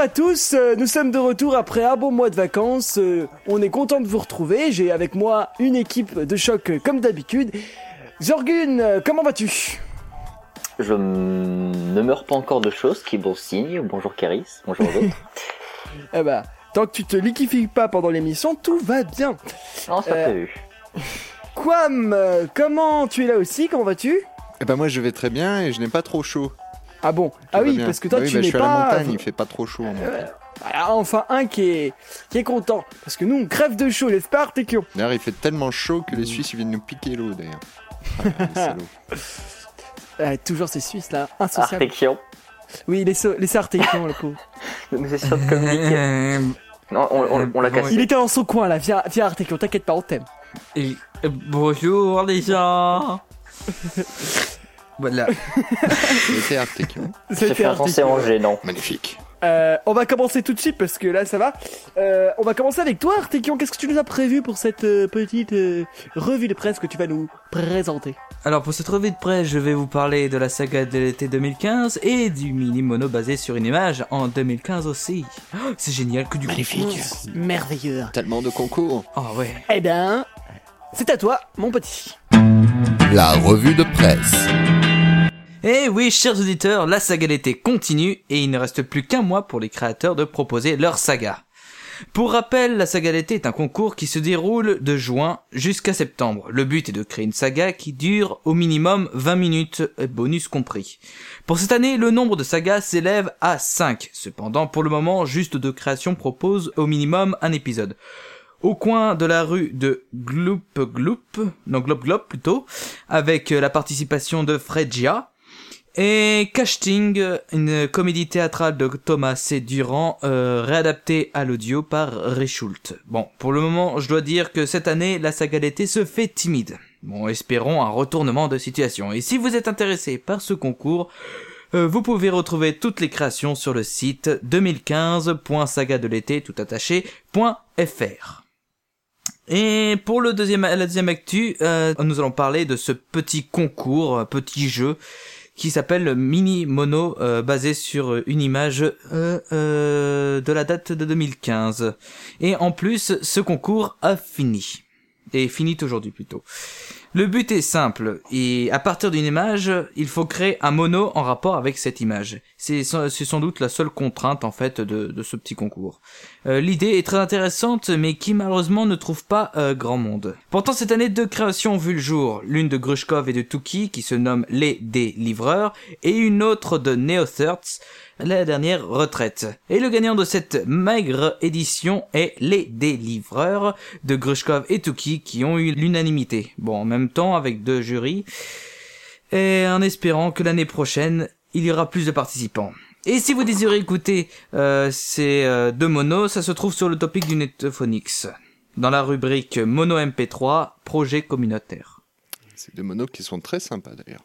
à tous, euh, nous sommes de retour après un bon mois de vacances. euh, on est content de vous retrouver. J'ai avec moi une équipe de choc euh, comme d'habitude. Jorgun, euh, comment vas-tu? Je m- ne meurs pas encore de choses, qui est bon signe. Bonjour Caris, bonjour aux autres. Eh bah, tant que tu te liquifies pas pendant l'émission, tout va bien. non, pas Euh. Quam, comment tu es là aussi? Comment vas-tu? Eh ben moi je vais très bien et je n'ai pas trop chaud. Ah bon Tout Ah oui, bien. parce que toi Bah oui, tu bah, je n'es suis à la pas. montagne, il fait pas trop chaud. en montagne. Euh, ah, enfin un qui est qui est content parce que nous on crève de chaud, n'est-ce pas Artekion D'ailleurs il fait tellement chaud que les Suisses ils viennent nous piquer l'eau d'ailleurs. Ah, les. Euh, Toujours ces Suisses là, insociables. Artekion, Oui, laissez laissez Artekion le pauvre. nous essayons de communiquer. Euh, Non, on, on- on l'a Bon, cassé. Il était dans son coin là, viens, viens Artekion, t'inquiète pas, on t'aime. et- euh, bonjour les gens. Voilà. C'était Artekion. J'ai C'était fait un français gênant. Magnifique. Euh, on va commencer tout de suite parce que là ça va. Euh, on va commencer avec toi Artekion, qu'est-ce que tu nous as prévu pour cette euh, petite euh, revue de presse que tu vas nous présenter? Alors pour cette revue de presse, je vais vous parler de la saga de l'été 2015 et du mini mono basé sur une image en 2015 aussi. Oh, C'est génial que du Magnifique. Merveilleux. Tellement de concours. Oh ouais. Eh ben, c'est à toi mon petit. La revue de presse. Eh oui, chers auditeurs, la saga d'été continue et il ne reste plus qu'un mois pour les créateurs de proposer leur saga. Pour rappel, la saga d'été est un concours qui se déroule de juin jusqu'à septembre. Le but est de créer une saga qui dure au minimum 20 minutes, euh, bonus compris. Pour cette année, le nombre de sagas s'élève à 5. Cependant, pour le moment, juste deux créations proposent au minimum un épisode. Au coin de la rue de Gloop Gloop, non Glop Glop plutôt, avec euh, la participation de Fregia, et Casting, une comédie théâtrale de Thomas C. Durand, euh, réadaptée à l'audio par Reschult. Bon, pour le moment, je dois dire que cette année, la saga d'été se fait timide. Bon, espérons un retournement de situation. Et si vous êtes intéressé par ce concours, euh, vous pouvez retrouver toutes les créations sur le site 2015.sagadelété tout attaché.fr. Et pour le deuxième, la deuxième actu, euh, nous allons parler de ce petit concours, petit jeu qui s'appelle le Mini Mono, euh, basé sur une image euh, euh, de la date de 2015. Et en plus, ce concours a fini. Et finit aujourd'hui plutôt. Le but est simple, et à partir d'une image, il faut créer un mono en rapport avec cette image. C'est sans doute la seule contrainte en fait de ce petit concours. Euh, L'idée est très intéressante, mais qui malheureusement ne trouve pas euh, grand monde. Pourtant cette année, deux créations ont vu le jour, l'une de Grushkov et de Tuki, qui se nomme Les Délivreurs, et une autre de Neothirts, la dernière retraite. Et le gagnant de cette maigre édition est Les Délivreurs de Grushkov et Tuki, qui ont eu l'unanimité. Bon, en même temps, avec deux jurys, et en espérant que l'année prochaine, il y aura plus de participants. Et si vous désirez écouter euh, ces euh, deux monos, ça se trouve sur le topic du Netphonix, dans la rubrique Mono MP3, projet communautaire. C'est des monos qui sont très sympas d'ailleurs.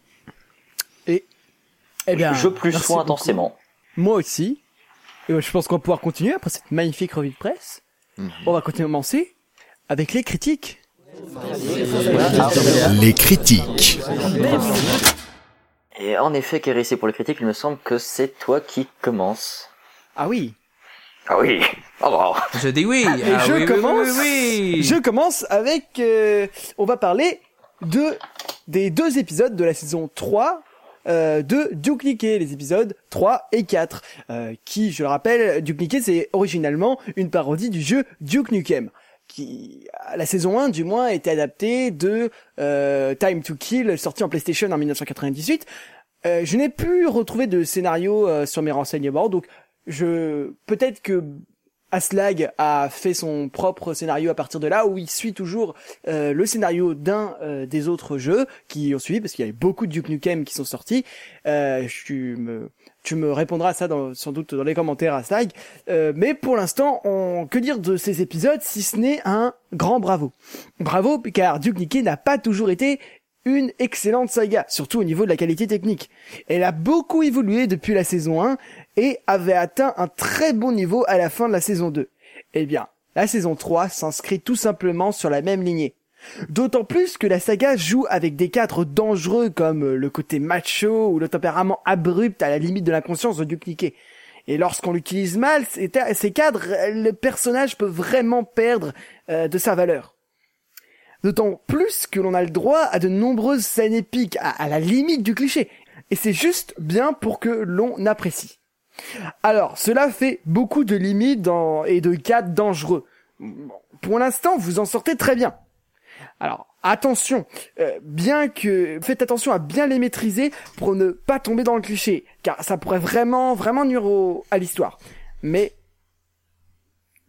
Eh bien, Je plus beaucoup. intensément. Moi aussi. Et je pense qu'on va pouvoir continuer après cette magnifique revue de presse. Mhm. On va commencer avec les critiques. Les critiques. Et en effet, Caris, et pour les critiques, il me semble que c'est toi qui commence. Ah oui. Ah oui Oh wow. Je dis oui Et ah je oui, commence. oui, oui, oui. Je commence avec. euh, on va parler de des deux épisodes de la saison 3 euh, de Duke Nukem, les épisodes 3 et 4, euh, qui, je le rappelle, Duke Nukem, c'est originalement une parodie du jeu Duke Nukem, qui, à la saison 1, du moins, était adapté de euh, Time to Kill, sorti en PlayStation en 1998. Euh, je n'ai plus retrouvé de scénario euh, sur mes renseignements, donc peut-être que Aslag a fait son propre scénario à partir de là, où il suit toujours euh, le scénario d'un des autres jeux qui ont suivi, parce qu'il y avait beaucoup de Duke Nukem qui sont sortis. Tu me tu me répondras à ça sans doute dans les commentaires Aslag. Euh, mais pour l'instant, on... que dire de ces épisodes si ce n'est un grand bravo. Bravo, car Duke Nukem n'a pas toujours été une excellente saga, surtout au niveau de la qualité technique. Elle a beaucoup évolué depuis la saison 1 et avait atteint un très bon niveau à la fin de la saison 2. Eh bien, la saison 3 s'inscrit tout simplement sur la même lignée. D'autant plus que la saga joue avec des cadres dangereux comme le côté macho ou le tempérament abrupt à la limite de l'inconscience Duke Nukem. Et lorsqu'on l'utilise mal, ces, ces cadres, le personnage peut vraiment perdre euh, de sa valeur. D'autant plus que l'on a le droit à de nombreuses scènes épiques, à, la limite du cliché. Et c'est juste bien pour que l'on apprécie. Alors, cela fait beaucoup de limites et de cadres dangereux. Pour l'instant, vous en sortez très bien. Alors, attention, euh, bien que faites attention à bien les maîtriser pour ne pas tomber dans le cliché, car ça pourrait vraiment, vraiment nuire à l'histoire. Mais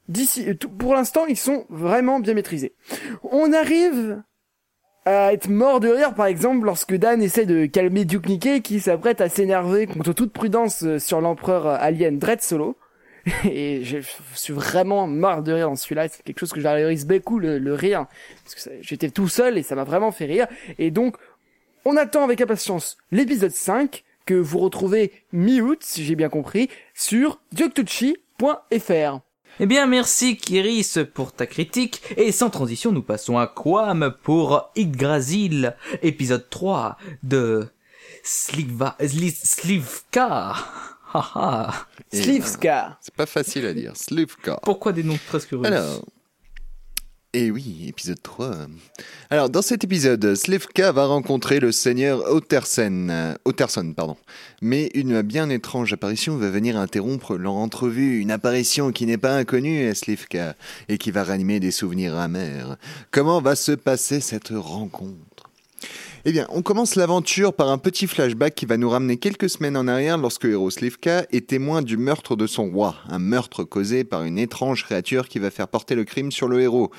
d'ici, tout- pour l'instant, ils sont vraiment bien maîtrisés. On arrive à être mort de rire, par exemple, lorsque Dan essaie de calmer Duke Nukem qui s'apprête à s'énerver contre toute prudence euh, sur l'empereur euh, alien Dread Solo. Et je suis vraiment mort de rire dans celui-là. C'est quelque chose que j'arrive beaucoup le, rire. Parce que j'étais tout seul et ça m'a vraiment fait rire. Et donc, on attend avec impatience l'épisode 5 que vous retrouvez mi-août, si j'ai bien compris, sur dioktuchi.fr. Eh bien, merci Kiris pour ta critique. Et sans transition, nous passons à Quam pour Yggdrasil, épisode 3 de Sliva, Sli- Slivka. Haha. Et, Slivska. C'est pas facile à dire. Slivka. Pourquoi des noms presque russes Alors. Et oui, épisode 3. Alors, dans cet épisode, Slivka va rencontrer le seigneur Ottersen, euh, Otterson. Pardon. Mais une bien étrange apparition va venir interrompre leur entrevue. Une apparition qui n'est pas inconnue à Slivka et qui va ranimer des souvenirs amers. Comment va se passer cette rencontre? Eh bien, on commence l'aventure par un petit flashback qui va nous ramener quelques semaines en arrière lorsque le héros Slivka est témoin du meurtre de son roi, un meurtre causé par une étrange créature qui va faire porter le crime sur le héros.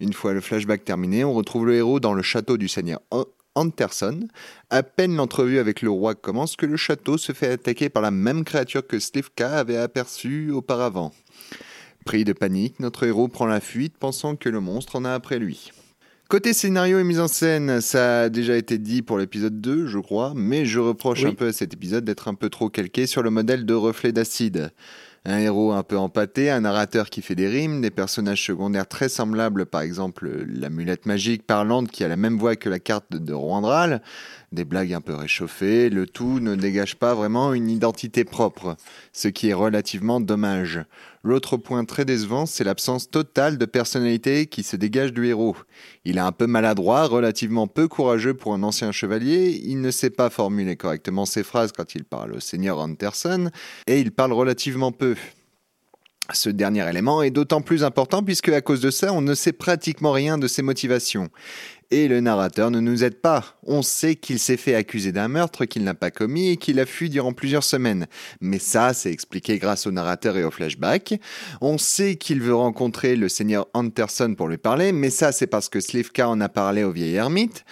Une fois le flashback terminé, on retrouve le héros dans le château du seigneur An- Anderson. À peine l'entrevue avec le roi commence que le château se fait attaquer par la même créature que Slivka avait aperçue auparavant. Pris de panique, notre héros prend la fuite pensant que le monstre en a après lui. Côté scénario et mise en scène, ça a déjà été dit pour l'épisode 2, je crois, mais je reproche Oui. un peu à cet épisode d'être un peu trop calqué sur le modèle de reflet d'acide. Un héros un peu empâté, un narrateur qui fait des rimes, des personnages secondaires très semblables, par exemple l'amulette magique parlante qui a la même voix que la carte de Roandral, des blagues un peu réchauffées, le tout ne dégage pas vraiment une identité propre, ce qui est relativement dommage. L'autre point très décevant, c'est l'absence totale de personnalité qui se dégage du héros. Il est un peu maladroit, relativement peu courageux pour un ancien chevalier, il ne sait pas formuler correctement ses phrases quand il parle au seigneur Anderson, et il parle relativement peu. Ce dernier élément est d'autant plus important puisque à cause de ça, on ne sait pratiquement rien de ses motivations. Et le narrateur ne nous aide pas. On sait qu'il s'est fait accuser d'un meurtre qu'il n'a pas commis et qu'il a fui durant plusieurs semaines. Mais ça, c'est expliqué grâce au narrateur et au flashback. On sait qu'il veut rencontrer le seigneur Anderson pour lui parler, mais ça, c'est parce que Slivka en a parlé au vieil ermite,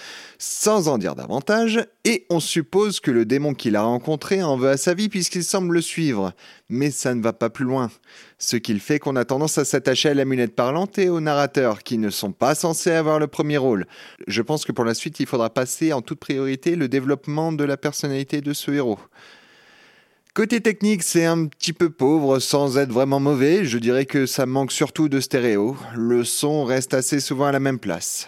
sans en dire davantage, et on suppose que le démon qu'il a rencontré en veut à sa vie puisqu'il semble le suivre. Mais ça ne va pas plus loin. Ce qu'il fait qu'on a tendance à s'attacher à l'amulette parlante et au narrateur, qui ne sont pas censés avoir le premier rôle. Je pense que pour la suite, il faudra passer en toute priorité le développement de la personnalité de ce héros. Côté technique, c'est un petit peu pauvre sans être vraiment mauvais. Je dirais que ça manque surtout de stéréo. Le son reste assez souvent à la même place.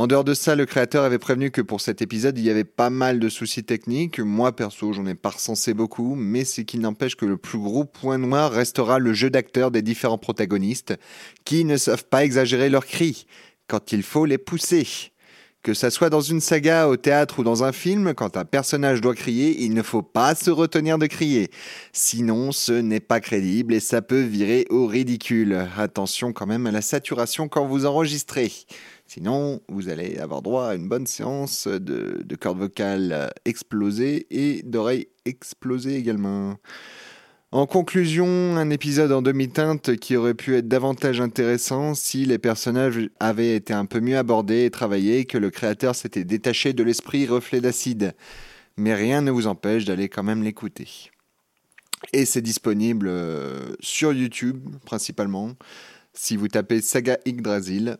En dehors de ça, le créateur avait prévenu que pour cet épisode, il y avait pas mal de soucis techniques. Moi, perso, j'en ai pas recensé beaucoup, mais c'est qu'il n'empêche que le plus gros point noir restera le jeu d'acteurs des différents protagonistes, qui ne savent pas exagérer leurs cris quand il faut les pousser. Que ça soit dans une saga, au théâtre ou dans un film, quand un personnage doit crier, il ne faut pas se retenir de crier. Sinon, ce n'est pas crédible et ça peut virer au ridicule. Attention quand même à la saturation quand vous enregistrez. Sinon, vous allez avoir droit à une bonne séance de, de cordes vocales euh, explosées et d'oreilles explosées également. En conclusion, un épisode en demi-teinte qui aurait pu être davantage intéressant si les personnages avaient été un peu mieux abordés et travaillés et que le créateur s'était détaché de l'esprit reflet d'acide. Mais rien ne vous empêche d'aller quand même l'écouter. Et c'est disponible euh, sur YouTube principalement. Si vous tapez Saga Yggdrasil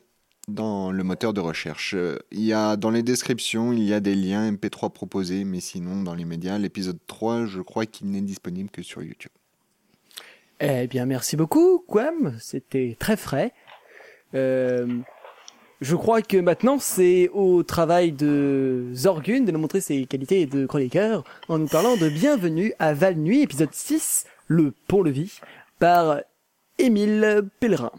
dans le moteur de recherche, Euh, il y a dans les descriptions, il y a des liens MP3 proposés, mais sinon dans les médias, l'épisode 3, je crois qu'il n'est disponible que sur YouTube. Eh bien, merci beaucoup, Quam. C'était très frais. Euh, je crois que maintenant, c'est au travail de Zorgun de nous montrer ses qualités de chroniqueur en nous parlant de Bienvenue à Val Nuit, épisode 6, Le Pont-Levis, par Émile Pellerin.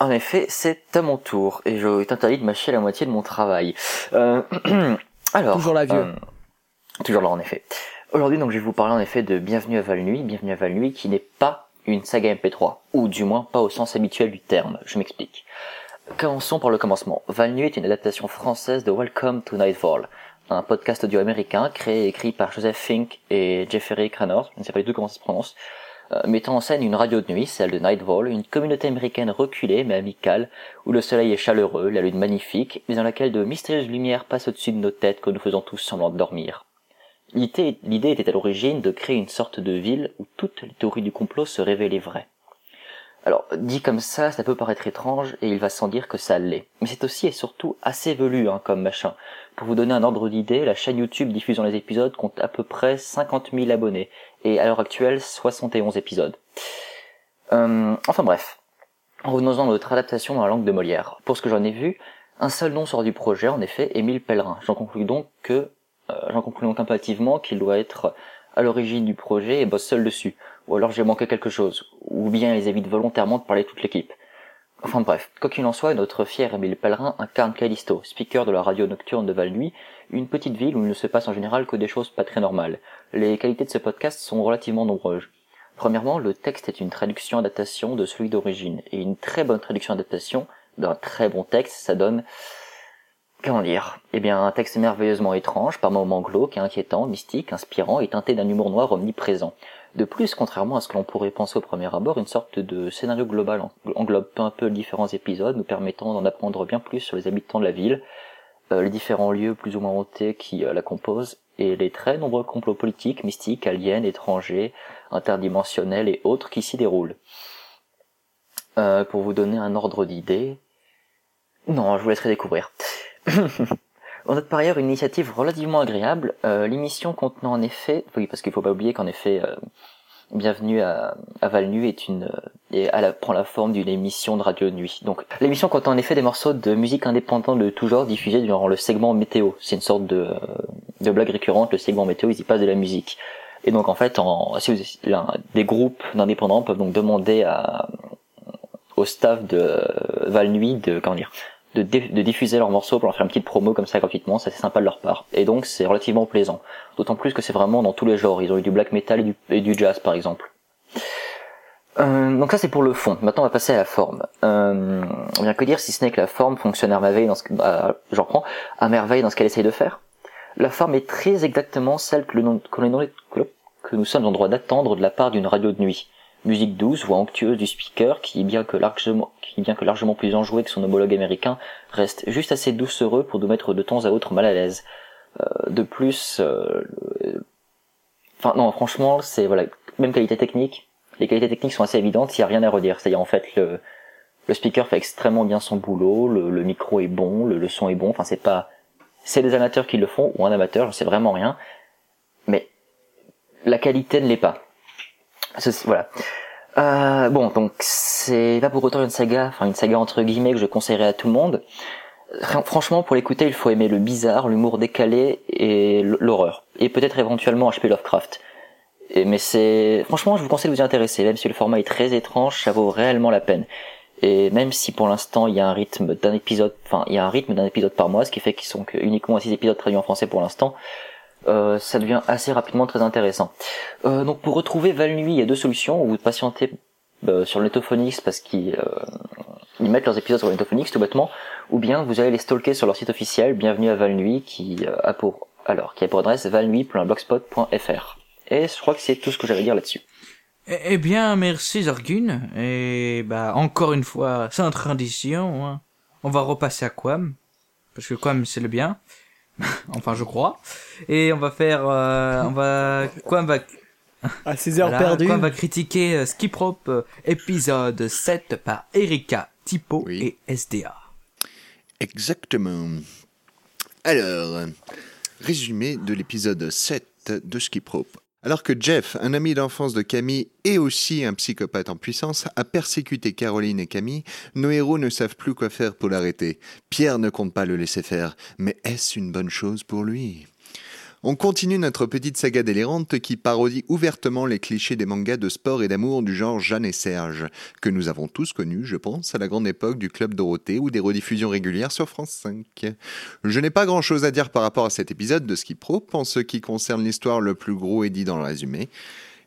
En effet, c'est à mon tour, et je t'interdis de mâcher la moitié de mon travail. Euh, alors, Toujours là, vieux. euh, toujours là, en effet. Aujourd'hui, donc, je vais vous parler en effet de Bienvenue à Val-Nuit, Bienvenue à Val-Nuit, qui n'est pas une saga MP3, ou du moins pas au sens habituel du terme. Je m'explique. Commençons par le commencement. Val-Nuit est une adaptation française de Welcome to Nightfall, un podcast audio américain créé et écrit par Joseph Fink et Jeffrey Cranor, je ne sais pas du tout comment ça se prononce, mettant en scène une radio de nuit, celle de Nightfall, une communauté américaine reculée mais amicale, où le soleil est chaleureux, la lune magnifique, mais dans laquelle de mystérieuses lumières passent au-dessus de nos têtes que nous faisons tous semblant de dormir. L'idée l'idée était à l'origine de créer une sorte de ville où toutes les théories du complot se révélaient vraies. Alors, dit comme ça, ça peut paraître étrange, et il va sans dire que ça l'est. Mais c'est aussi et surtout assez velu, hein, comme machin. Pour vous donner un ordre d'idée, la chaîne YouTube diffusant les épisodes compte à peu près 50 000 abonnés, et à l'heure actuelle, 71 épisodes. Euh, enfin bref. Revenons-en à notre adaptation dans la langue de Molière. Pour ce que j'en ai vu, un seul nom sort du projet, en effet, Émile Pellerin. J'en conclus donc que, euh, j'en conclus donc impérativement qu'il doit être à l'origine du projet et bosse seul dessus. Ou alors j'ai manqué quelque chose. Ou bien ils évitent volontairement de parler toute l'équipe. Enfin bref, quoi qu'il en soit, notre fier Émile Pellerin incarne Callisto, speaker de la radio nocturne de Val-Nuit, une petite ville où il ne se passe en général que des choses pas très normales. Les qualités de ce podcast sont relativement nombreuses. Premièrement, le texte est une traduction adaptation de celui d'origine, et une très bonne traduction adaptation d'un très bon texte, ça donne Comment dire Eh bien, un texte merveilleusement étrange, par moments glauque inquiétant, mystique, inspirant et teinté d'un humour noir omniprésent. De plus, contrairement à ce que l'on pourrait penser au premier abord, une sorte de scénario global en- englobe peu à peu différents épisodes, nous permettant d'en apprendre bien plus sur les habitants de la ville, les différents lieux plus ou moins hantés qui euh, la composent, et les très nombreux complots politiques, mystiques, aliens, étrangers, interdimensionnels et autres qui s'y déroulent. Euh, pour vous donner un ordre d'idée... Non, je vous laisserai découvrir. On note par ailleurs une initiative relativement agréable, euh, l'émission contenant en effet, oui parce qu'il faut pas oublier qu'en effet, euh, Bienvenue à, à Val-Nu est une, euh, et à la, prend la forme d'une émission de radio nuit. Donc l'émission contient en effet des morceaux de musique indépendante de tout genre diffusés durant le segment météo. C'est une sorte de, euh, de blague récurrente, le segment météo, ils y passent de la musique. Et donc en fait, si des groupes d'indépendants peuvent donc demander au staff de Val-Nuit de, comment dire, de, diffuser leurs morceaux pour leur faire une petite promo comme ça gratuitement, c'est sympa de leur part. Et donc c'est relativement plaisant. D'autant plus que c'est vraiment dans tous les genres. Ils ont eu du black metal et du, jazz par exemple. Euh, donc ça c'est pour le fond. Maintenant on va passer à la forme. Euh, bien que dire si ce n'est que la forme fonctionne à merveille dans ce bah, j'en prends, à merveille dans ce qu'elle essaye de faire. La forme est très exactement celle que nous sommes en droit d'attendre de la part d'une radio de nuit. Musique douce, voix onctueuse du speaker, qui bien que largement, qui bien que largement plus enjoué que son homologue américain, reste juste assez doucereux pour nous mettre de temps à autre mal à l'aise. Euh, de plus, euh, enfin non, franchement, c'est voilà, même qualité technique. Les qualités techniques sont assez évidentes, il y a rien à redire. C'est-à-dire en fait le, le speaker fait extrêmement bien son boulot, le, le micro est bon, le, le son est bon. Enfin c'est pas, c'est des amateurs qui le font ou un amateur, je sais vraiment rien. Mais la qualité ne l'est pas. Ceci, voilà. Euh, bon, donc c'est pas pour autant une saga, enfin une saga entre guillemets que je conseillerais à tout le monde. Fran- Franchement, pour l'écouter, il faut aimer le bizarre, l'humour décalé et l'horreur, et peut-être éventuellement H.P. Lovecraft. Mais c'est, franchement, je vous conseille de vous y intéresser, même si le format est très étrange, ça vaut réellement la peine. Et même si pour l'instant il y a un rythme d'un épisode, enfin il y a un rythme d'un épisode par mois, ce qui fait qu'ils sont que uniquement à 6 épisodes traduits en français pour l'instant, euh, ça devient assez rapidement très intéressant. Euh, donc pour retrouver Val-Nuit, il y a deux solutions. Vous patientez euh, sur Netophonix parce qu'ils euh, ils mettent leurs épisodes sur Netophonix tout bêtement, ou bien vous allez les stalker sur leur site officiel, bienvenue à Val-Nuit, qui euh, a pour alors qui a pour adresse valnuit.blogspot.fr. Et je crois que c'est tout ce que j'avais à dire là-dessus. Eh, eh bien, merci Zorgun. Et bah encore une fois, sans tradition, hein. on va repasser à Quam. Parce que Quam c'est le bien. enfin je crois. Et on va faire... euh, on va... Quam va... À heures voilà, perdues. Quam va critiquer euh, Skiprop euh, épisode 7 par Erika, Tipo Oui. et SDA. Exactement. Alors, résumé de l'épisode 7 de Skip Rope. Alors que Jeff, un ami d'enfance de Camille et aussi un psychopathe en puissance, a persécuté Caroline et Camille, nos héros ne savent plus quoi faire pour l'arrêter. Pierre ne compte pas le laisser faire, mais est-ce une bonne chose pour lui? On continue notre petite saga délirante qui parodie ouvertement les clichés des mangas de sport et d'amour du genre Jeanne et Serge, que nous avons tous connus, je pense, à la grande époque du Club Dorothée ou des rediffusions régulières sur France 5. Je n'ai pas grand chose à dire par rapport à cet épisode de Skip Rope en ce qui concerne l'histoire, le plus gros est dit dans le résumé.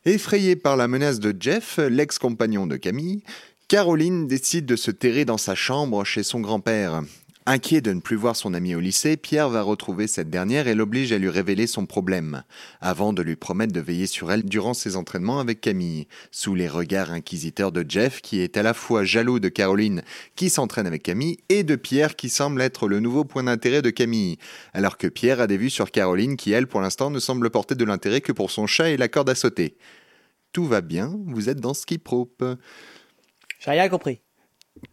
Effrayée par la menace de Jeff, l'ex-compagnon de Camille, Caroline décide de se terrer dans sa chambre chez son grand-père. Inquiet de ne plus voir son amie au lycée, Pierre va retrouver cette dernière et l'oblige à lui révéler son problème, avant de lui promettre de veiller sur elle durant ses entraînements avec Camille, sous les regards inquisiteurs de Jeff qui est à la fois jaloux de Caroline qui s'entraîne avec Camille et de Pierre qui semble être le nouveau point d'intérêt de Camille, alors que Pierre a des vues sur Caroline qui elle pour l'instant ne semble porter de l'intérêt que pour son chat et la corde à sauter. Tout va bien, vous êtes dans Skip Rope. J'ai rien compris.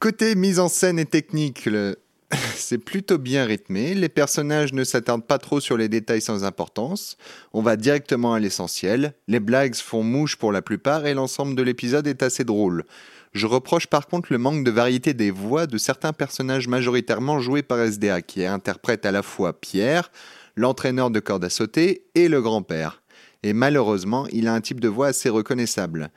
Côté mise en scène et technique, le- c'est plutôt bien rythmé. Les personnages ne s'attardent pas trop sur les détails sans importance. On va directement à l'essentiel. Les blagues font mouche pour la plupart et l'ensemble de l'épisode est assez drôle. Je reproche par contre le manque de variété des voix de certains personnages majoritairement joués par SDA, qui interprète à la fois Pierre, l'entraîneur de corde à sauter, et le grand-père. Et malheureusement, il a un type de voix assez reconnaissable.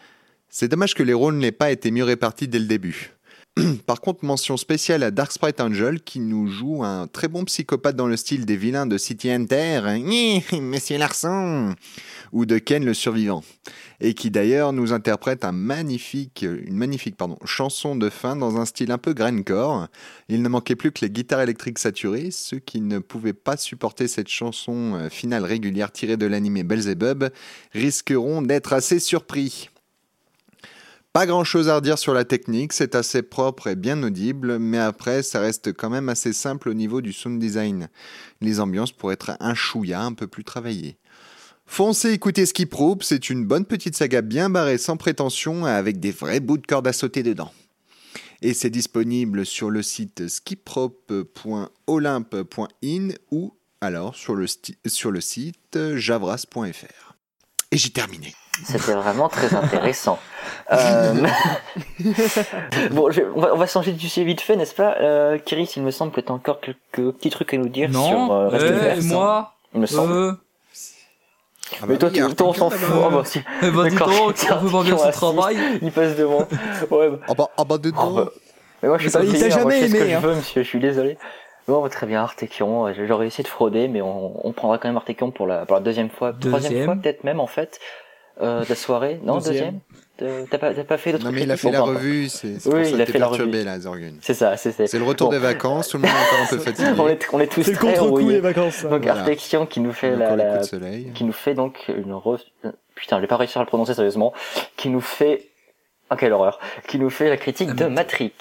C'est dommage que les rôles n'aient pas été mieux répartis dès le début. Par contre, mention spéciale à Dark Sprite Angel qui nous joue un très bon psychopathe dans le style des vilains de City Hunter, Nhi, Monsieur Larson, ou de Ken le survivant, et qui d'ailleurs nous interprète un magnifique, une magnifique chanson de fin dans un style un peu grindcore. Il ne manquait plus que les guitares électriques saturées, ceux qui ne pouvaient pas supporter cette chanson euh, finale régulière tirée de l'animé Belzebub risqueront d'être assez surpris. Pas grand chose à redire sur la technique, c'est assez propre et bien audible, mais après ça reste quand même assez simple au niveau du sound design. Les ambiances pourraient être un chouïa un peu plus travaillées. Foncez écoutez Skip Rope, c'est une bonne petite saga bien barrée sans prétention avec des vrais bouts de corde à sauter dedans. Et c'est disponible sur le site skiprop.olympe.in ou alors sur le, sur le site javras.fr. Et j'ai terminé. C'était vraiment très intéressant. Euh, bon, je- on, va, on va changer de sujet vite fait, n'est-ce pas? Euh, Kiris, il me semble que tu as encore quelques petits trucs à nous dire Non, sur euh, Reste euh, Vert. moi, Il me semble. euh, Ah Mais bah toi, oui, tu, toi, on s'en fout. Ah bah, si. eh ben dis donc, on quelqu'un peut pas bien qui son travail. Il passe devant. Ouais, bah, Ah bah, ah bah, dedans. oh, bah. Mais moi, je suis Mais pas payé, hein, moi, jamais je fais ce que aimé, je hein. veux, monsieur, je suis désolé. Bon, bah, très bien, Artekion. euh, J'aurais essayé de frauder, mais on, on prendra quand même Artekion pour la, pour la deuxième fois. Troisième fois, peut-être même, en fait, euh, de la soirée. Non, Deuxième. deuxième? Euh, T'as pas, t'as pas fait d'autres Non mais il a fait la Bon, revue, c'est c'est Oui, ça il que a t'es fait la perturbé revue. là, Zorgun. C'est ça, c'est c'est. C'est le retour Bon. des vacances, tout le monde est encore un peu fatigué. on est, on est tous C'est le très contre-coup les vacances. Donc Voilà. Qui nous fait la, la, coups de soleil. qui nous fait donc une re... putain, je vais pas réussir à le prononcer sérieusement, qui nous fait ah quelle horreur, qui nous fait la critique de Matrix.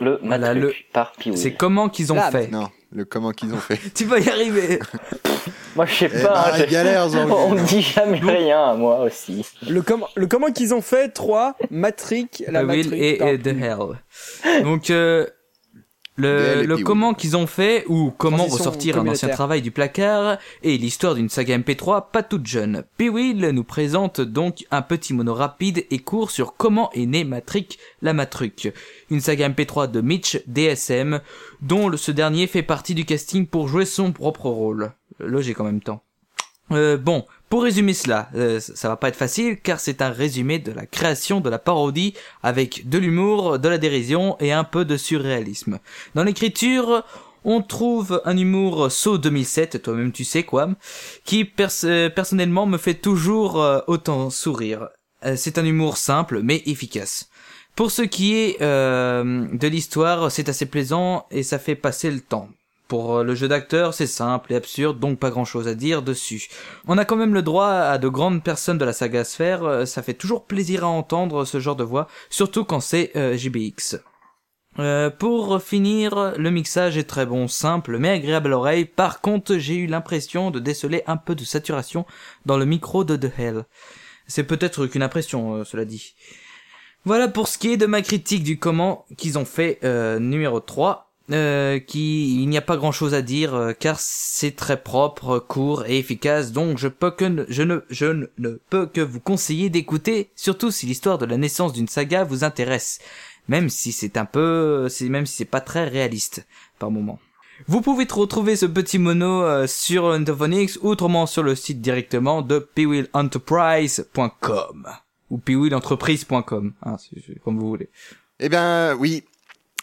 Le Matrix le- par Piwi. C'est comment qu'ils ont fait? Non, le comment qu'ils ont fait. Tu vas y arriver. Moi je sais Eh pas, j'ai- galère, on me dit jamais rien, moi aussi. Le, com- le comment qu'ils ont fait 3, Matrix, la The Will Matrix. et, et The Hell. Donc euh, le, comment qu'ils ont fait ou comment Transition ressortir un ancien travail du placard et l'histoire d'une saga MP3 pas toute jeune. P-Will nous présente donc un petit mono rapide et court sur comment est né Matrix la Matruc, une saga MP3 de Mitch DSM dont le- ce dernier fait partie du casting pour jouer son propre rôle. Logique en même temps. Euh, bon, pour résumer cela, euh, ça va pas être facile car c'est un résumé de la création de la parodie avec de l'humour, de la dérision et un peu de surréalisme. Dans l'écriture, on trouve un humour saut 2007, toi-même tu sais quoi, qui euh, personnellement me fait toujours euh, autant sourire. C'est un humour simple mais efficace. Pour ce qui est de l'histoire, c'est assez plaisant et ça fait passer le temps. Pour euh, le jeu d'acteur, c'est simple et absurde, donc pas grand chose à dire dessus. On a quand même le droit à de grandes personnes de la saga Sphère, euh, ça fait toujours plaisir à entendre ce genre de voix, surtout quand c'est euh, JBX. Euh, pour finir, le mixage est très bon, simple, mais agréable à l'oreille. Par contre, j'ai eu l'impression de déceler un peu de saturation dans le micro de The Hell. C'est peut-être qu'une impression, cela dit. Voilà pour ce qui est de ma critique du comment qu'ils ont fait numéro 3. Euh, qui il n'y a pas grand chose à dire euh, car c'est très propre, court et efficace donc je peux que ne- je ne je ne, peux que vous conseiller d'écouter surtout si l'histoire de la naissance d'une saga vous intéresse même si c'est un peu c'est même si c'est pas très réaliste par moment. Vous pouvez retrouver ce petit mono euh, sur Interphonics ou autrement sur le site directement de pewillenterprise.com ou pewillentreprise.com hein, comme vous voulez. Eh ben oui.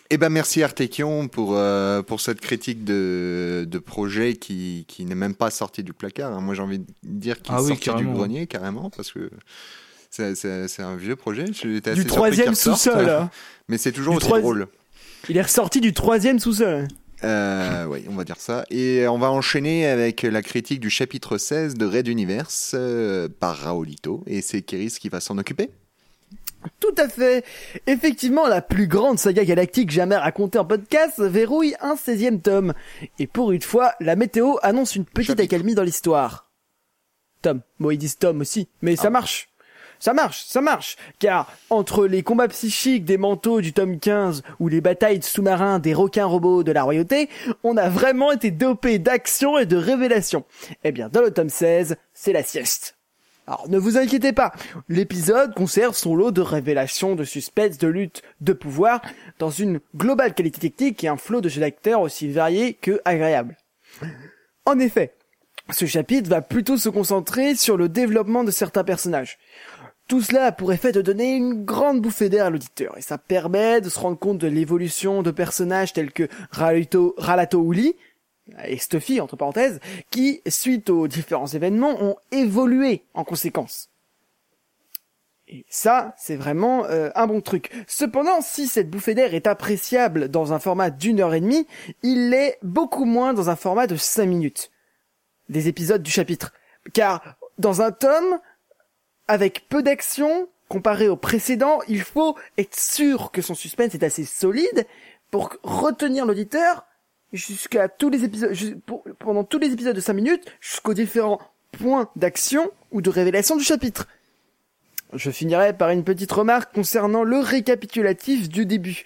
Eh ben merci Artekion pour euh, pour cette critique de de projet qui qui n'est même pas sorti du placard. hein. Moi j'ai envie de dire qu'il Ah est oui, sorti du grenier carrément parce que c'est c'est c'est un vieux projet. J'étais Du assez troisième sous-sol. hein. Mais c'est toujours Du aussi drôle. Il est ressorti du troisième sous-sol. Euh, oui, on va dire ça. Et on va enchaîner avec la critique du chapitre 16 de Red Universe euh, par Raolito. Et c'est Kéris qui va s'en occuper. Tout à fait. Effectivement, la plus grande saga galactique jamais racontée en podcast verrouille un 16e tome. Et pour une fois, la météo annonce une petite Chapitre. accalmie dans l'histoire. Tom. Bon, ils disent Tom aussi. Mais Ah. ça marche. Ça marche, ça marche. Car entre les combats psychiques des manteaux du tome 15 ou les batailles de sous-marins des requins robots de la royauté, on a vraiment été dopé d'action et de révélation. Eh bien, dans le tome 16, c'est la sieste. Alors ne vous inquiétez pas, l'épisode conserve son lot de révélations, de suspense, de lutte, de pouvoir, dans une globale qualité technique et un flot de jeux d'acteurs aussi variés que agréables. En effet, ce chapitre va plutôt se concentrer sur le développement de certains personnages. Tout cela a pour effet de donner une grande bouffée d'air à l'auditeur, et ça permet de se rendre compte de l'évolution de personnages tels que Ralato, Ralato Uli, et Stuffy, entre parenthèses, qui, suite aux différents événements, ont évolué en conséquence. Et ça, c'est vraiment euh, un bon truc. Cependant, si cette bouffée d'air est appréciable dans un format d'une heure et demie, il l'est beaucoup moins dans un format de cinq minutes. Des épisodes du chapitre. Car, dans un tome, avec peu d'action, comparé au précédent, il faut être sûr que son suspense est assez solide pour retenir l'auditeur jusqu'à tous les épisodes, pendant tous les épisodes de 5 minutes, jusqu'aux différents points d'action ou de révélation du chapitre. Je finirai par une petite remarque concernant le récapitulatif du début.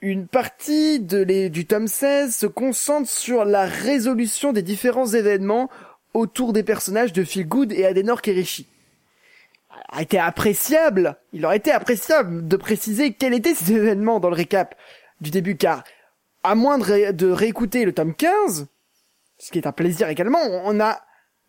Une partie de les, du tome 16 se concentre sur la résolution des différents événements autour des personnages de Feel Good et Adenor Kerishi. A été appréciable, il aurait été appréciable de préciser quels étaient ces événements dans le récap du début, car à moins de, ré- de réécouter le tome 15, ce qui est un plaisir également, on a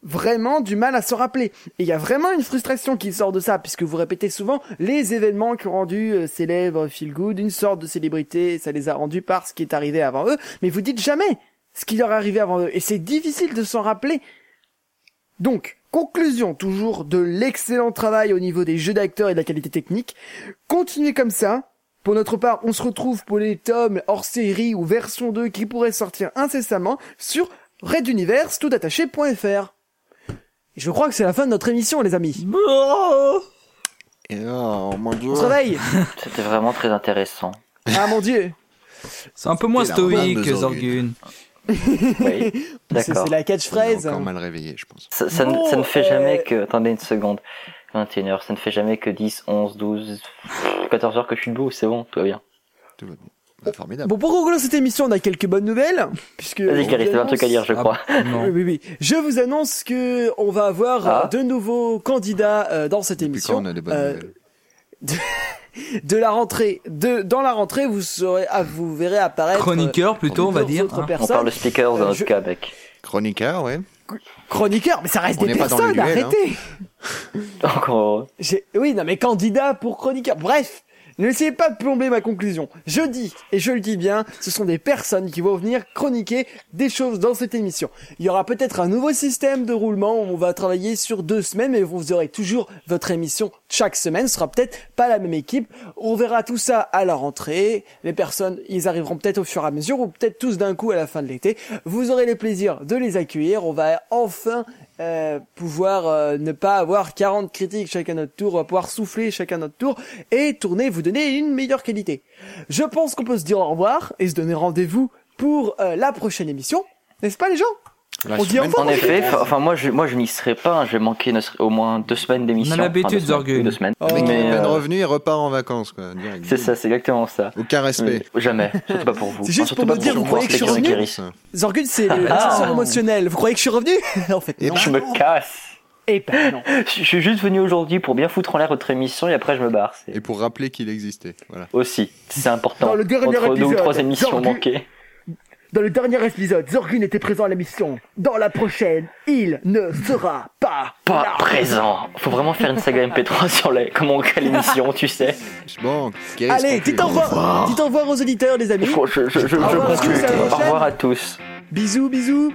vraiment du mal à se rappeler. Et il y a vraiment une frustration qui sort de ça, puisque vous répétez souvent les événements qui ont rendu euh, célèbre Feel Good, une sorte de célébrité, ça les a rendus par ce qui est arrivé avant eux, mais vous dites jamais ce qui leur est arrivé avant eux. Et c'est difficile de s'en rappeler. Donc, conclusion toujours de l'excellent travail au niveau des jeux d'acteurs et de la qualité technique. Continuez comme ça. Pour notre part, on se retrouve pour les tomes hors série ou version 2 qui pourraient sortir incessamment sur reduniverse toutattaché.fr. Je crois que c'est la fin de notre émission, les amis. Et oh mon dieu. On se réveille. C'était vraiment très intéressant. Ah mon dieu. C'est un peu moins stoïque Zorgun. Oui, C'est d'accord. c'est la catchphrase. encore mal réveillé, je pense. Ça, ça, ne- ne fait jamais que... Attendez une seconde. 21h, ça ne fait jamais que 10, 11, 12, 14 heures que je suis debout, c'est bon, tout va bien. Tout va bien. Bah, formidable. Bon, pour conclure cette émission, on a quelques bonnes nouvelles. Puisque Vas-y, vous t'avais un truc à dire, je Ah, crois. non. Oui, oui, oui. Je vous annonce que on va avoir Ah. euh, de nouveaux candidats euh, dans cette Depuis quand émission. on a des bonnes Euh, nouvelles de la rentrée, de dans la rentrée, vous saurez, ah, vous verrez apparaître Chroniqueur plutôt, on va dire. hein. On parle de speakers dans notre je- cas, mec. Chroniqueur, ouais. Chroniqueurs, mais ça reste On des personnes. duel, hein. arrêtez. Encore heureux. J'ai- Oui, non, mais candidat pour chroniqueur. Bref. N'essayez pas de plomber ma conclusion. Je dis, et je le dis bien, ce sont des personnes qui vont venir chroniquer des choses dans cette émission. Il y aura peut-être un nouveau système de roulement où on va travailler sur deux semaines, mais vous aurez toujours votre émission chaque semaine. Ce sera peut-être pas la même équipe. On verra tout ça à la rentrée. Les personnes, ils arriveront peut-être au fur et à mesure, ou peut-être tous d'un coup à la fin de l'été. Vous aurez le plaisir de les accueillir. On va enfin euh, pouvoir euh, ne pas avoir 40 critiques chacun notre tour, va pouvoir souffler chacun notre tour et tourner, vous donner une meilleure qualité. Je pense qu'on peut se dire au revoir et se donner rendez-vous pour euh, la prochaine émission, n'est-ce pas les gens? On dit En effet, fa- enfin moi je moi je n'y serai pas, hein. je vais manquer au moins deux semaines d'émission. On a l'habitude, Enfin, deux semaines. Oh. Mais, est à peine euh, revenu, il repart en vacances, quoi. C'est ça, c'est exactement ça. Aucun respect. Mais jamais, surtout pas pour vous. C'est juste surtout pour pas me dire, vous croyez que je suis revenu. Zorgun, c'est Ah. l'ascenseur émotionnel. Vous croyez que je suis revenu En fait, Et non. Je me casse. Eh ben non. Je suis juste venu aujourd'hui pour bien foutre en l'air votre émission et après je me barre. Et pour rappeler qu'il existait. Voilà. aussi, c'est important. Dans le dernier Entre deux ou épisode, trois émissions manquées. Dans le dernier épisode, Zorgun était présent à l'émission. Dans la prochaine, il ne sera pas Pas là. présent. Faut vraiment faire une saga MP3 sur les comment on crée l'émission, tu sais. Bon, Kiris Allez, dites au revoir. Dites au revoir aux auditeurs, les amis. Faut- Je, je, je, je Au revoir, conclue. à la Au prochaine. revoir à tous. Bisous, bisous.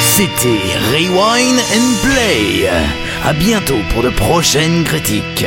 C'était Rewind and Play. À bientôt pour de prochaines critiques.